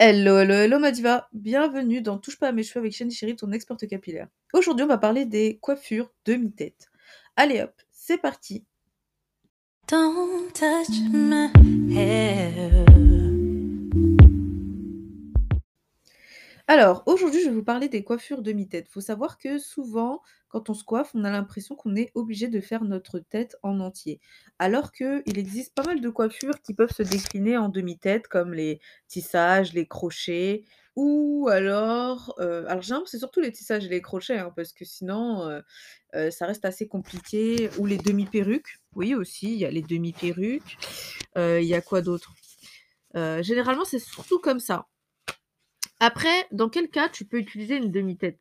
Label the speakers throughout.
Speaker 1: Hello, hello, hello Madiva, bienvenue dans Touche pas à mes cheveux avec Shani Chéri, ton experte capillaire. Aujourd'hui, on va parler des coiffures demi-tête. Allez hop, c'est parti. Alors, aujourd'hui, je vais vous parler des coiffures demi-tête. Faut savoir que souvent, quand on se coiffe, on a l'impression qu'on est obligé de faire notre tête en entier. Alors qu'il existe pas mal de coiffures qui peuvent se décliner en demi-tête, comme les tissages, les crochets, ou alors, euh, alors généralement c'est surtout les tissages et les crochets, hein, parce que sinon euh, euh, ça reste assez compliqué. Ou les demi-perruques, oui aussi, il y a les demi-perruques. Il y a quoi d'autre? Généralement c'est surtout comme ça. Après, dans quel cas tu peux utiliser une demi-tête?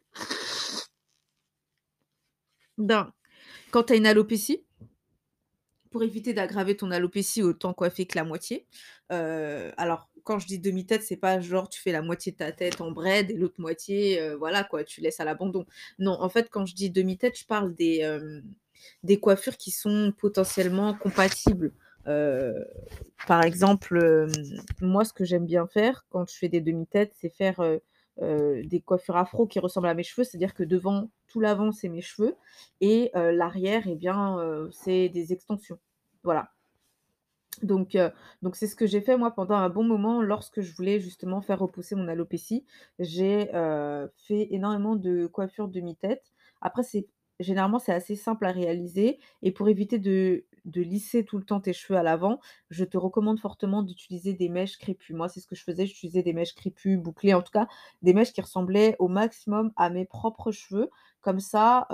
Speaker 1: Ben, quand tu as une alopécie, pour éviter d'aggraver ton alopécie, autant coiffer que la moitié. Euh, alors, quand je dis demi-tête, c'est pas genre tu fais la moitié de ta tête en braid et l'autre moitié, euh, voilà quoi, tu laisses à l'abandon. Non, en fait, quand je dis demi-tête, je parle des, euh, des coiffures qui sont potentiellement compatibles. Par exemple, moi, ce que j'aime bien faire quand je fais des demi-têtes, c'est faire des coiffures afro qui ressemblent à mes cheveux, c'est-à-dire que devant, tout l'avant, c'est mes cheveux, et l'arrière, eh bien, c'est des extensions. Voilà. Donc, donc c'est ce que j'ai fait moi pendant un bon moment lorsque je voulais justement faire repousser mon alopécie. J'ai fait énormément de coiffures demi-tête. Après, c'est généralement c'est assez simple à réaliser et pour éviter de lisser tout le temps tes cheveux à l'avant, je te recommande fortement d'utiliser des mèches crépues. Moi, c'est ce que je faisais, j'utilisais des mèches crépues, bouclées, en tout cas, des mèches qui ressemblaient au maximum à mes propres cheveux. Comme ça,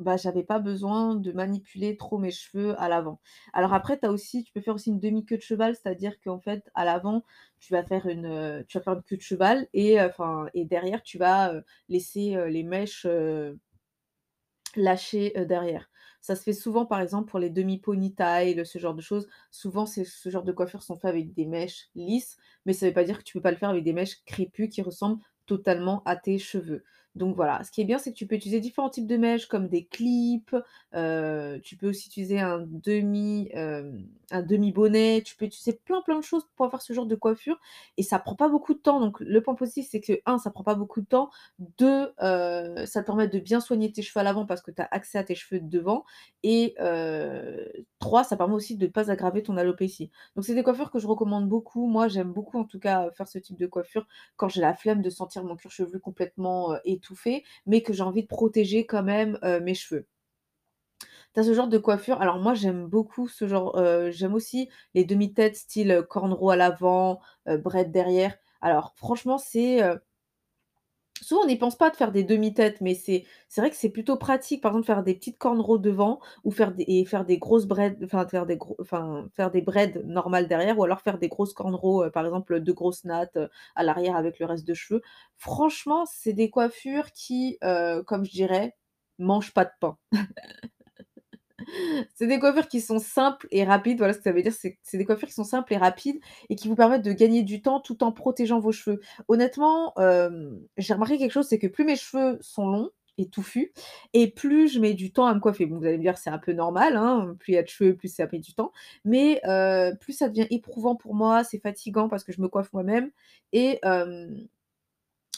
Speaker 1: bah, j'avais pas besoin de manipuler trop mes cheveux à l'avant. Alors après, tu aussi tu peux faire aussi une demi queue de cheval, c'est-à-dire qu'en fait, à l'avant, tu vas faire une, tu vas faire une queue de cheval et et derrière, tu vas, laisser, les mèches, lâcher, derrière. Ça se fait souvent, par exemple, pour les demi-ponytails, ce genre de choses. Souvent, ce genre de coiffures sont faits avec des mèches lisses, mais ça ne veut pas dire que tu peux pas le faire avec des mèches crépues qui ressemblent totalement à tes cheveux. Donc voilà, ce qui est bien, c'est que tu peux utiliser différents types de mèches comme des clips, euh, tu peux aussi utiliser un demi, euh, un demi-bonnet, tu peux utiliser plein plein de choses pour faire ce genre de coiffure et ça prend pas beaucoup de temps. Donc le point positif, c'est que un, ça prend pas beaucoup de temps, deux, euh, ça te permet de bien soigner tes cheveux à l'avant parce que tu as accès à tes cheveux de devant et trois, ça permet aussi de ne pas aggraver ton alopécie. Donc c'est des coiffures que je recommande beaucoup. Moi, j'aime beaucoup en tout cas faire ce type de coiffure quand j'ai la flemme de sentir mon cuir chevelu complètement étonné fait, mais que j'ai envie de protéger quand même mes cheveux. Tu as ce genre de coiffure? Alors moi j'aime beaucoup ce genre, j'aime aussi les demi-têtes style cornrow à l'avant, braid derrière. Alors franchement c'est, Souvent, on n'y pense pas de faire des demi-têtes, mais c'est vrai que c'est plutôt pratique, par exemple, faire des petites cornrows devant ou faire des et faire des grosses braids, enfin faire des gros braids normales derrière ou alors faire des grosses cornrows, par exemple, de grosses nattes, à l'arrière avec le reste de cheveux. Franchement, c'est des coiffures qui, comme je dirais, mangent pas de pain. C'est des coiffures qui sont simples et rapides. Voilà ce que ça veut dire. C'est des coiffures qui sont simples et rapides et qui vous permettent de gagner du temps tout en protégeant vos cheveux. Honnêtement, j'ai remarqué quelque chose, c'est que plus mes cheveux sont longs et touffus et plus je mets du temps à me coiffer. Vous allez me dire, c'est un peu normal, hein, plus il y a de cheveux, plus ça met du temps. Mais plus ça devient éprouvant pour moi, c'est fatigant parce que je me coiffe moi-même et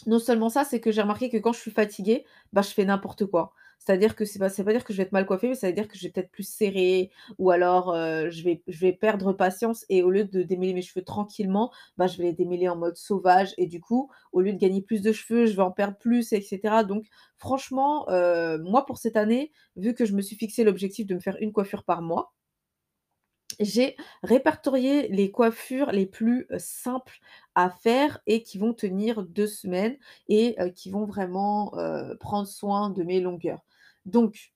Speaker 1: non seulement ça, c'est que j'ai remarqué que quand je suis fatiguée, bah, je fais n'importe quoi. C'est-à-dire que c'est pas pas dire que je vais être mal coiffée, mais ça veut dire que je vais peut-être plus serrer ou alors, je vais je vais perdre patience et au lieu de démêler mes cheveux tranquillement, bah, je vais les démêler en mode sauvage et du coup, au lieu de gagner plus de cheveux, je vais en perdre plus et cetera. Donc franchement, moi pour cette année, vu que je me suis fixé l'objectif de me faire une coiffure par mois j'ai répertorié les coiffures les plus, simples à faire et qui vont tenir deux semaines et qui vont vraiment, prendre soin de mes longueurs. Donc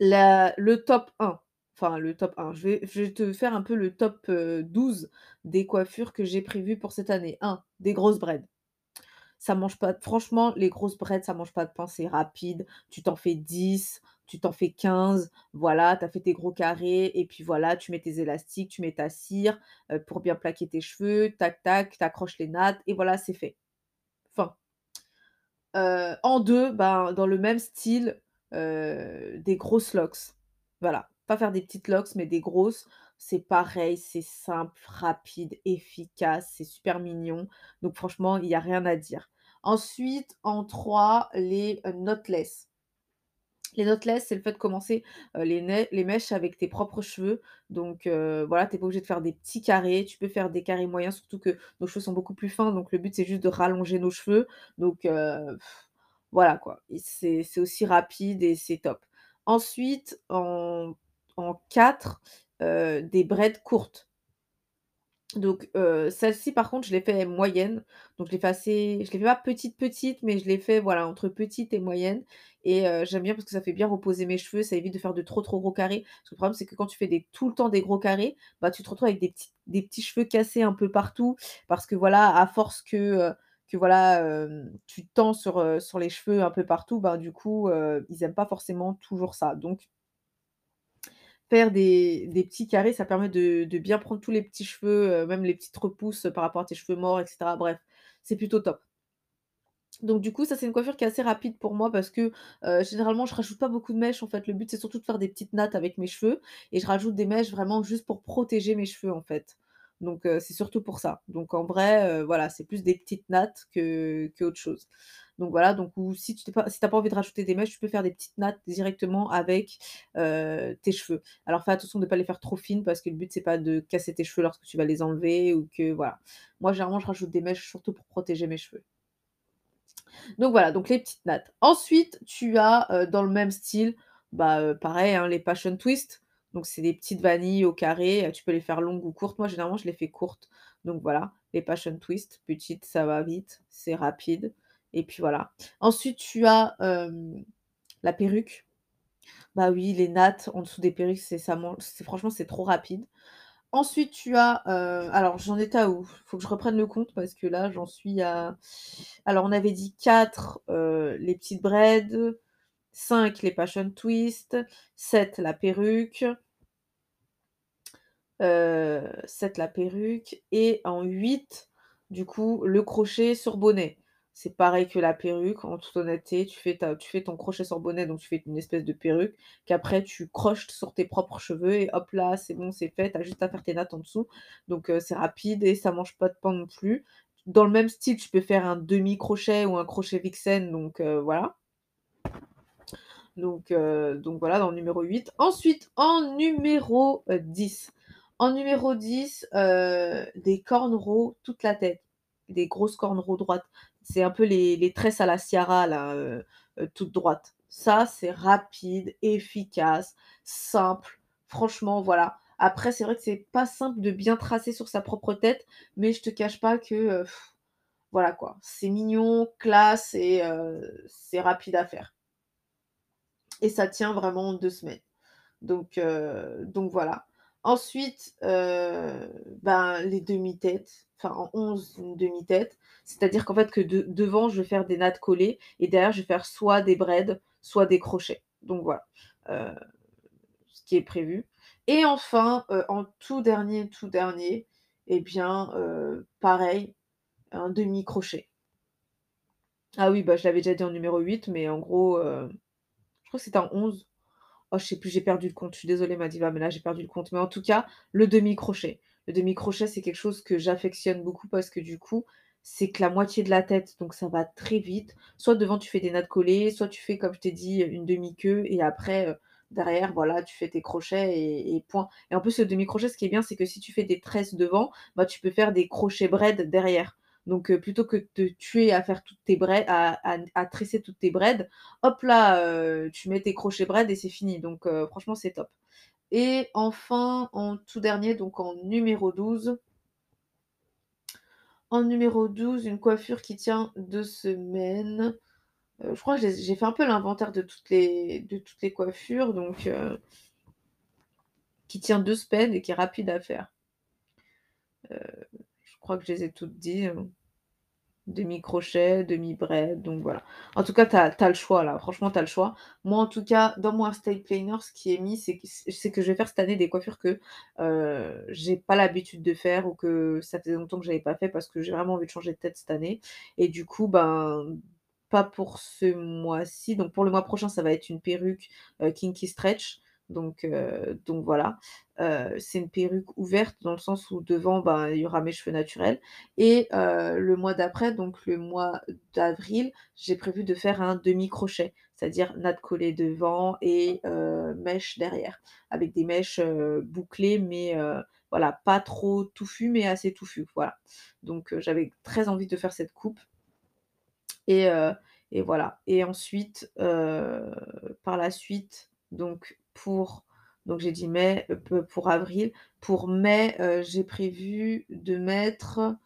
Speaker 1: le top 1, enfin le top 1, je vais te faire un peu le top, 12 des coiffures que j'ai prévues pour cette année. 1, des grosses braids. Ça mange pas franchement, les grosses braids, ça mange pas de pain, c'est rapide. Tu t'en fais 10, tu t'en fais 15, voilà, tu as fait tes gros carrés et puis voilà, tu mets tes élastiques, tu mets ta cire, pour bien plaquer tes cheveux, tac tac, tu accroches les nattes et voilà, c'est fait. En deux, ben, dans le même style, des grosses locks. Voilà, pas faire des petites locks, mais des grosses. C'est pareil, c'est simple, rapide, efficace, c'est super mignon. Donc franchement, il y a rien à dire. Ensuite, en 3, les, knotless. Les knotless, c'est le fait de commencer, les mèches avec tes propres cheveux. Donc heu, voilà, tu es pas obligé de faire des petits carrés, tu peux faire des carrés moyens, surtout que nos cheveux sont beaucoup plus fins, donc le but, c'est juste de rallonger nos cheveux. Donc voilà quoi c'est aussi rapide et c'est top. Ensuite, en en 4, heu, des braids courtes. Donc celle-ci par contre, je l'ai fait moyenne, donc je l'ai fait assez je l'ai fait pas petite, petite, mais je l'ai fait, voilà, entre petite et moyenne et j'aime bien parce que ça fait bien reposer mes cheveux, ça évite de faire de trop, trop gros carrés. Parce que le problème, c'est que quand tu fais des tout le temps des gros carrés, bah, tu te retrouves avec des petits cheveux cassés un peu partout parce que voilà, à force que, que voilà, tu tends sur, les cheveux un peu partout, bah, du coup, ils aiment pas forcément toujours ça. Donc Faire des petits carrés, ça permet de bien prendre tous les petits cheveux, heu, même les petites repousses, par rapport à tes cheveux morts et cetera. Bref, c'est plutôt top. Donc du coup, ça, c'est une coiffure qui est assez rapide pour moi parce que, heu, généralement, je rajoute pas beaucoup de mèches, en fait. Le but, c'est surtout de faire des petites nattes avec mes cheveux et je rajoute des mèches vraiment juste pour protéger mes cheveux, en fait. Donc c'est surtout pour ça. Donc en vrai, voilà, c'est plus des petites nattes que qu'autre chose. Donc voilà, donc ou si tu t'es pas si pas envie de rajouter des mèches, tu peux faire des petites nattes directement avec, heu, tes cheveux. Alors fais attention de ne pas les faire trop fines parce que le but, c'est pas de casser tes cheveux lorsque tu vas les enlever ou que voilà. Moi, généralement, je rajoute des mèches surtout pour protéger mes cheveux. Donc voilà, donc les petites nattes. Ensuite, tu as, heu, dans le même style, bah, heu, pareil, hein, les passion twist. Donc c'est des petites vanilles au carré, tu peux les faire longues ou courtes. Moi, généralement, je les fais courtes. Donc voilà, les passion twist, petites, ça va vite, c'est rapide et puis voilà. Ensuite, tu as, la perruque. Bah oui, les nattes en dessous des perruques, c'est ça c'est franchement, c'est trop rapide. Ensuite, tu as, alors j'en étais à où? Faut que je reprenne le compte parce que là, j'en suis à alors on avait dit 4 heu, les petites braids, 5 les passion twist, 7 la perruque, heu, 7 la perruque et en 8, du coup, le crochet sur bonnet. C'est pareil que la perruque, en toute honnêteté, tu fais ta tu fais ton crochet sur bonnet, donc tu fais une espèce de perruque qu'après tu croches sur tes propres cheveux et hop là, c'est bon, c'est fait, tu as juste à faire tes nattes en dessous. Donc heu, c'est rapide et ça mange pas de pain non plus. Dans le même style, tu peux faire un demi crochet ou un crochet vixen, donc heu, voilà. Donc heu, donc voilà, dans le numéro 8. Ensuite, en numéro, heu, 10. En numéro 10, heu, des cornrows toute la tête, des grosses cornrows droites. C'est un peu les tresses à la Ciara là, heu heu, toutes droites. Ça, c'est rapide, efficace, simple. Franchement, voilà. Après, c'est vrai que c'est pas simple de bien tracer sur sa propre tête, mais je te cache pas que, heu, voilà quoi, c'est mignon, classe et c'est rapide à faire et ça tient vraiment 2 semaines. Donc donc voilà. Ensuite, heu, ben, les demi-têtes, enfin en 11 une demi-tête. C'est-à-dire qu'en fait que de devant, je vais faire des nattes collées et derrière, je vais faire soit des braids, soit des crochets. Donc voilà, heu, ce qui est prévu et enfin, heu, en tout dernier, tout dernier et bien, pareil, un demi crochet. Ah oui, bah, je l'avais déjà dit en numéro 8 mais en gros, je crois que c'était en 11. Oh, je sais plus, j'ai perdu le compte. Je suis désolée, ma diva, mais là, j'ai perdu le compte. Mais en tout cas, le demi-crochet. Le demi-crochet, c'est quelque chose que j'affectionne beaucoup parce que du coup, c'est que la moitié de la tête, donc ça va très vite. Soit devant, tu fais des nattes collées, soit tu fais, comme je t'ai dit, une demi-queue et après, heu, derrière, voilà, tu fais tes crochets et et point. Et en plus, le demi-crochet, ce qui est bien, c'est que si tu fais des tresses devant, bah, tu peux faire des crochets braids derrière. Donc, plutôt que de te tuer à faire toutes tes à tresser toutes tes braids, hop là, tu mets tes crochets braids et c'est fini. Donc, franchement, c'est top. Et enfin, en tout dernier, donc en numéro 12 en numéro 12, une coiffure qui tient 2 semaines. Je crois que j'ai fait un peu l'inventaire de toutes les de toutes les coiffures, donc qui tient 2 semaines et qui est rapide à faire. Crois que je les ai toutes dit, hein. Demi-crochet, demi-braid, donc voilà. En tout cas, tu as le choix là, franchement, tu as le choix. Moi, en tout cas, dans mon style planner, ce qui est mis, c'est que je vais faire cette année des coiffures que, heu, j'ai pas l'habitude de faire ou que ça faisait longtemps que j'avais pas fait parce que j'ai vraiment envie de changer de tête cette année et du coup, ben, pas pour ce mois-ci, donc pour le mois prochain, ça va être une perruque, heu, kinky stretch, Donc, heu, donc voilà. Heu, c'est une perruque ouverte dans le sens où devant, ben, il y aura mes cheveux naturels et heu, le mois d'après, donc le mois d'avril, j'ai prévu de faire un demi crochet, c'est-à-dire natte collée devant et heu, mèches derrière, avec des mèches, bouclées mais voilà, pas trop touffues mais assez touffues, voilà. Donc j'avais très envie de faire cette coupe et et voilà et ensuite, par la suite, donc pour donc j'ai dit mai, pe pour avril. Pour mai, heu, j'ai prévu de mettre,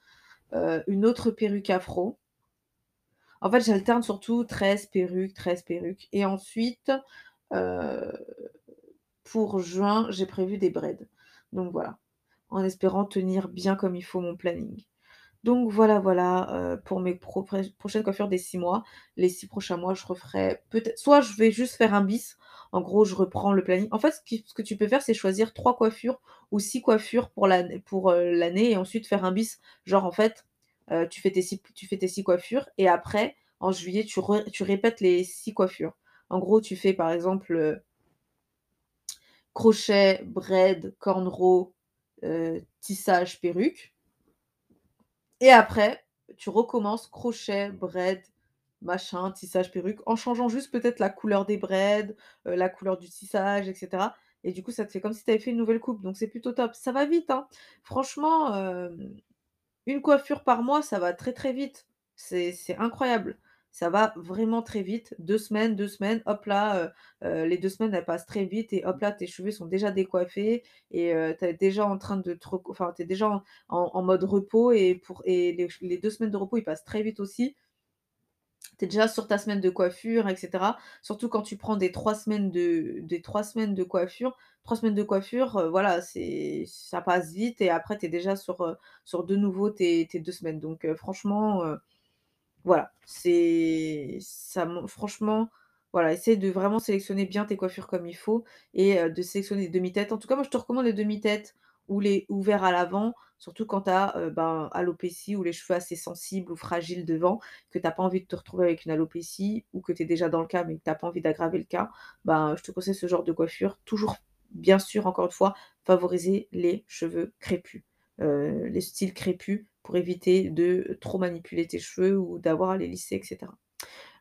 Speaker 1: heu, une autre perruque afro. En fait, j'alterne surtout tresse, perruque, tresse, perruque et ensuite, pour juin, j'ai prévu des braids. Donc voilà, en espérant tenir bien comme il faut mon planning. Donc voilà, voilà, pour mes pro prochaines coiffures des 6 mois. Les 6 prochains mois, je referai peut-être soit je vais juste faire un bis. En gros, je reprends le planning. En fait, ce que tu peux faire, c'est choisir 3 coiffures ou 6 coiffures pour heu, l'année et ensuite faire un bis. Genre, en fait, heu, tu fais tes 6 tu fais tes 6 coiffures et après, en juillet, tu répètes les 6 coiffures. En gros, tu fais, par exemple, heu crochet, braid, cornrow, tissage, perruque et après, tu recommences crochet, braid, machin, tissage, perruque, en changeant juste peut-être la couleur des braids, heu, la couleur du tissage et cetera et du coup, ça te fait comme si tu avais fait une nouvelle coupe, donc c'est plutôt top. Ça va vite, hein. Franchement, hem, une coiffure par mois, ça va très, très vite. C'est incroyable. Ça va vraiment très vite. 2 semaines 2 semaines, hop là, heu heu, les 2 semaines, elles passent très vite et hop là, tes cheveux sont déjà décoiffés et tu es déjà en train de enfin, tu es déjà en mode repos et les 2 semaines de repos, ils passent très vite aussi. Tu déjà sur ta semaine de coiffure et cetera. Surtout quand tu prends des 3 semaines de 3 semaines de coiffure. 3 semaines de coiffure, heu, voilà, c'est ça passe vite et après tu es déjà sur, heu, sur de nouveau tes tes 2 semaines. Donc heu, franchement, voilà, c'est ça franchement, voilà, essaye de vraiment sélectionner bien tes coiffures comme il faut et de sélectionner des demi-têtes. En tout cas, moi, je te recommande les demi-têtes ou les ouverts à l'avant, surtout quand tu as, heu, ben, alopécie ou les cheveux assez sensibles ou fragiles devant, que tu as pas envie de te retrouver avec une alopécie ou que tu es déjà dans le cas, mais que tu as pas envie d'aggraver le cas. Ben, je te conseille ce genre de coiffure. Toujours, bien sûr, encore une fois, favoriser les cheveux crépus, heu, les styles crépus pour éviter de trop manipuler tes cheveux ou d'avoir à les lisser et cetera.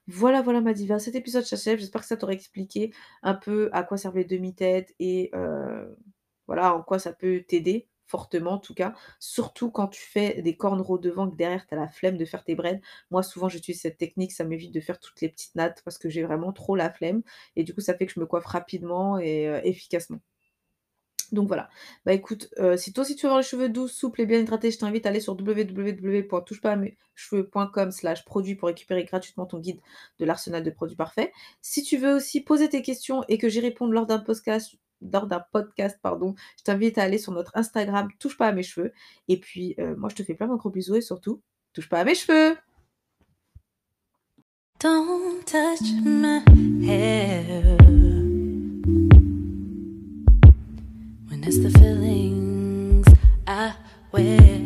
Speaker 1: Voilà, voilà ma diva, cet épisode s'achève. J'espère que ça t'aura expliqué un peu à quoi servent les demi-têtes et heu, voilà, en quoi ça peut t'aider, fortement en tout cas. Surtout quand tu fais des cornrows devant, que derrière tu as la flemme de faire tes braids. Moi, souvent, j'utilise cette technique, ça m'évite de faire toutes les petites nattes parce que j'ai vraiment trop la flemme et du coup, ça fait que je me coiffe rapidement et heu, efficacement. Donc voilà. Bah écoute, heu, si toi aussi tu veux avoir les cheveux doux, souples et bien hydratés, je t'invite à aller sur www.touchepasamescheveux.com/produits pour récupérer gratuitement ton guide de l'arsenal de produits parfaits. Si tu veux aussi poser tes questions et que j'y réponde lors d'un podcast lors d'un podcast, pardon. Je t'invite à aller sur notre Instagram, touche pas à mes cheveux. Et puis, euh, moi, je te fais plein de gros bisous et surtout, touche pas à mes cheveux.
Speaker 2: Don't touch my hair. When it's the feelings I wear.